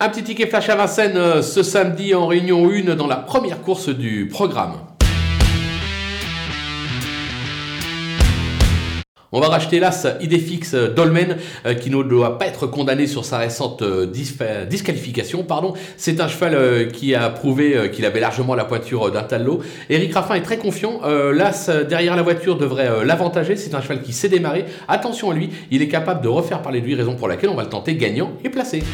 Un petit ticket flash à Vincennes euh, ce samedi en réunion 1 dans la première course du programme. On va racheter l'As Idéfix euh, Dolmen euh, qui ne doit pas être condamné sur sa récente disqualification. Pardon. C'est un cheval qui a prouvé qu'il avait largement la pointure d'un talot. Eric Raffin est très confiant. L'As derrière la voiture devrait l'avantager. C'est un cheval qui sait démarrer. Attention à lui, il est capable de refaire parler de lui, raison pour laquelle on va le tenter gagnant et placé.